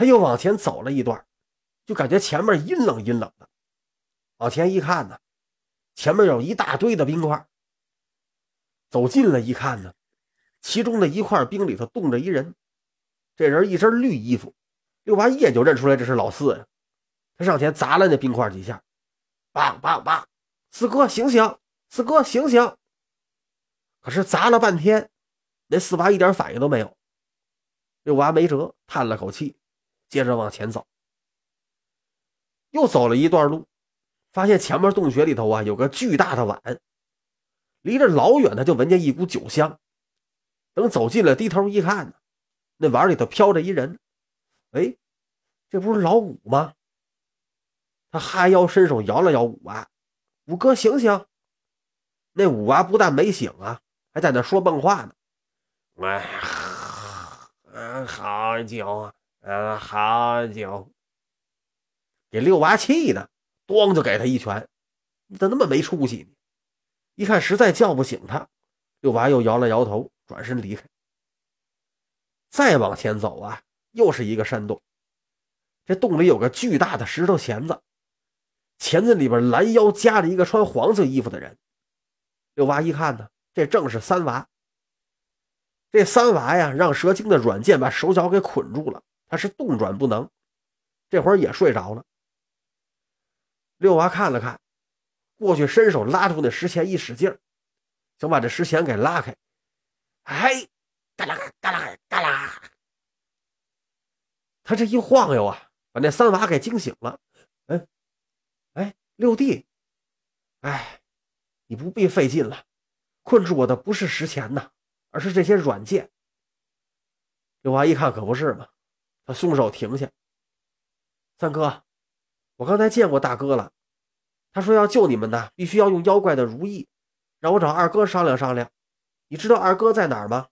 他又往前走了一段，就感觉前面阴冷阴冷的。往前一看呢，前面有一大堆的冰块。走近了一看呢，其中的一块冰里头冻着一人，这人一身绿衣服，六娃一眼就认出来这是老四呀。他上前砸了那冰块几下，棒棒棒，四哥醒醒，四哥醒醒。可是砸了半天，那四娃一点反应都没有。六娃没辙，叹了口气，接着往前走。又走了一段路，发现前面洞穴里头啊有个巨大的碗。离着老远，他就闻见一股酒香。等走近了，低头一看，那碗里头飘着一人。哎，这不是老五吗？他哈腰伸手摇了摇五娃：“五哥醒醒！”那五娃不但没醒啊，还在那说梦话呢。哎，嗯，好酒啊，嗯，好酒。给六娃气的，咣就给他一拳：“你咋那么没出息呢？”一看实在叫不醒他，六娃又摇了摇头，转身离开。再往前走啊，又是一个山洞。这洞里有个巨大的石头钳子，钳子里边拦腰夹着一个穿黄色衣服的人。六娃一看呢，这正是三娃。这三娃呀，让蛇精的软剑把手脚给捆住了，他是动转不能，这会儿也睡着了。六娃看了看。过去伸手拉住那石钳，一使劲想把这石钳给拉开。哎，嘎啦嘎啦嘎啦！他这一晃悠啊，把那三娃给惊醒了。哎，哎，六弟，哎，你不必费劲了，困住我的不是石钳呐，而是这些软件。六娃一看，可不是嘛，他松手停下。三哥，我刚才见过大哥了。他说要救你们呢，必须要用妖怪的如意，让我找二哥商量商量。你知道二哥在哪儿吗？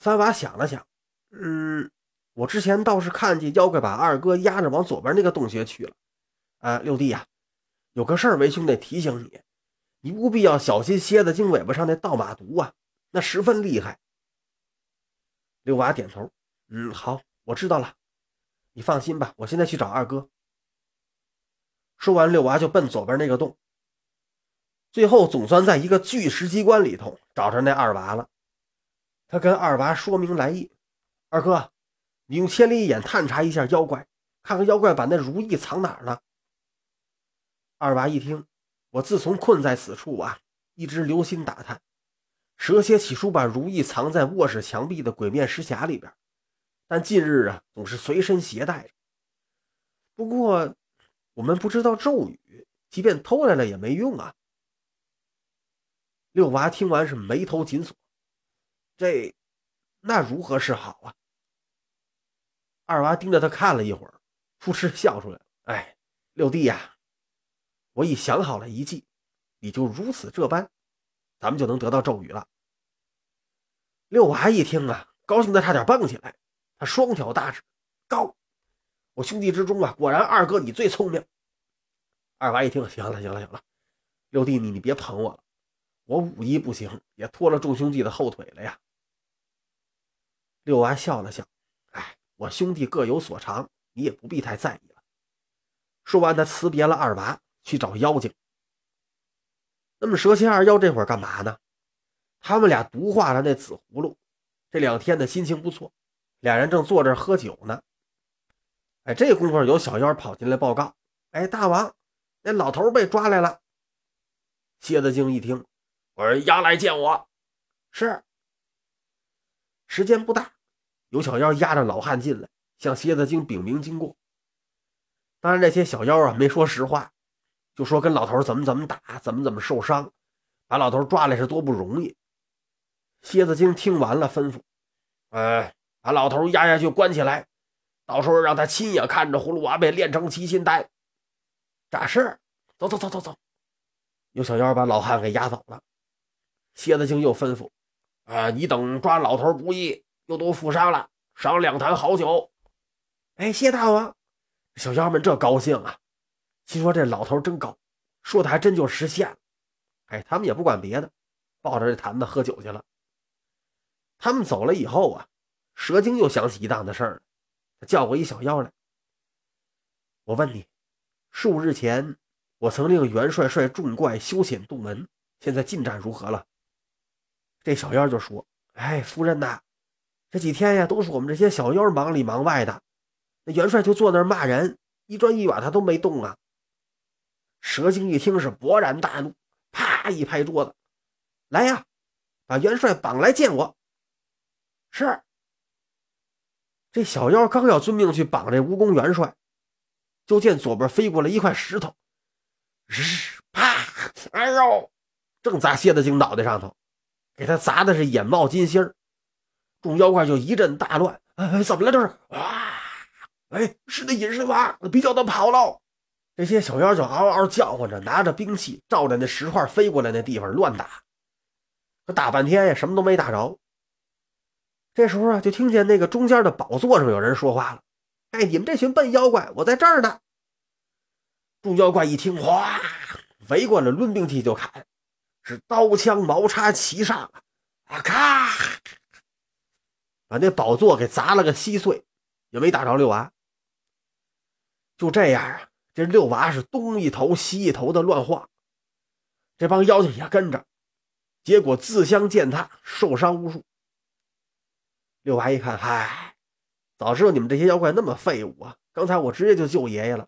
三娃想了想，嗯，我之前倒是看见妖怪把二哥压着往左边那个洞穴去了。啊，六弟呀，有个事儿，为兄得提醒你，你务必要小心蝎子精尾巴上那倒马毒啊，那十分厉害。六娃点头，嗯，好，我知道了。你放心吧，我现在去找二哥。说完，六娃就奔左边那个洞。最后总算在一个巨石机关里头找着那二娃了。他跟二娃说明来意：“二哥，你用千里眼探查一下妖怪，看看妖怪把那如意藏哪儿了。”二娃一听：“我自从困在此处啊，一直留心打探，蛇蝎起初把如意藏在卧室墙壁的鬼面石匣里边，但近日啊，总是随身携带着。不过……”我们不知道咒语，即便偷来了也没用啊！六娃听完是眉头紧锁，这那如何是好啊？二娃盯着他看了一会儿，扑哧笑出来：“哎，六弟呀，我已想好了一计，你就如此这般，咱们就能得到咒语了。”六娃一听啊，高兴的差点蹦起来，他双挑大指：“高！”我兄弟之中啊，果然二哥你最聪明。二娃一听，行了行了行了，六弟你你别捧我了，我武艺不行，也拖了众兄弟的后腿了呀。六娃笑了笑，哎，我兄弟各有所长，你也不必太在意了。说完，他辞别了二娃，去找妖精。那么蛇蝎二妖这会儿干嘛呢？他们俩毒化了那紫葫芦，这两天的心情不错，俩人正坐这喝酒呢。哎，这功夫有小妖跑进来报告：“哎，大王，那老头被抓来了。”蝎子精一听：“我说押来见我。”是。时间不大，有小妖押着老汉进来，向蝎子精禀明经过。当然，这些小妖啊没说实话，就说跟老头怎么怎么打，怎么怎么受伤，把老头抓来是多不容易。蝎子精听完了，吩咐：“哎，把老头押下去关起来。”到时候让他亲眼看着葫芦娃被炼成七心丹。咋是，走走走走走。有小妖把老汉给押走了。蝎子精又吩咐：“啊，你等抓老头不易，又都负伤了，赏两坛好酒。”哎，谢大王！小妖们这高兴啊，心说这老头真高，说的还真就实现了。哎，他们也不管别的，抱着这坛子喝酒去了。他们走了以后啊，蛇精又想起一档子事儿。他叫过一小妖来。我问你，数日前我曾令元帅率众怪修遣洞门，现在进展如何了？这小妖就说：“哎，夫人呐，这几天呀，都是我们这些小妖忙里忙外的。那元帅就坐那儿骂人，一砖一瓦他都没动啊。”蛇精一听是勃然大怒，啪一拍桌子：“来呀，把元帅绑来见我！”是。这小妖刚要遵命去绑这蜈蚣元帅，就见左边飞过来一块石头，日啪！哎呦，正砸蝎子精脑袋上头，给他砸的是眼冒金星众妖怪就一阵大乱。哎，怎么了？这是啊！哎，是那隐身娃，别叫他跑了。这些小妖就嗷嗷叫唤着，拿着兵器照着那石块飞过来那地方乱打。可打半天呀，什么都没打着。这时候啊，就听见那个中间的宝座上有人说话了：“哎，你们这群笨妖怪，我在这儿呢。”众妖怪一听，哗，围过来，抡兵器就砍，是刀枪矛叉齐上啊！咔，把那宝座给砸了个稀碎，也没打着六娃。就这样啊，这六娃是东一头西一头的乱晃，这帮妖精也跟着，结果自相践踏，受伤无数。六娃一看，嗨，早知道你们这些妖怪那么废物啊！刚才我直接就救爷爷了。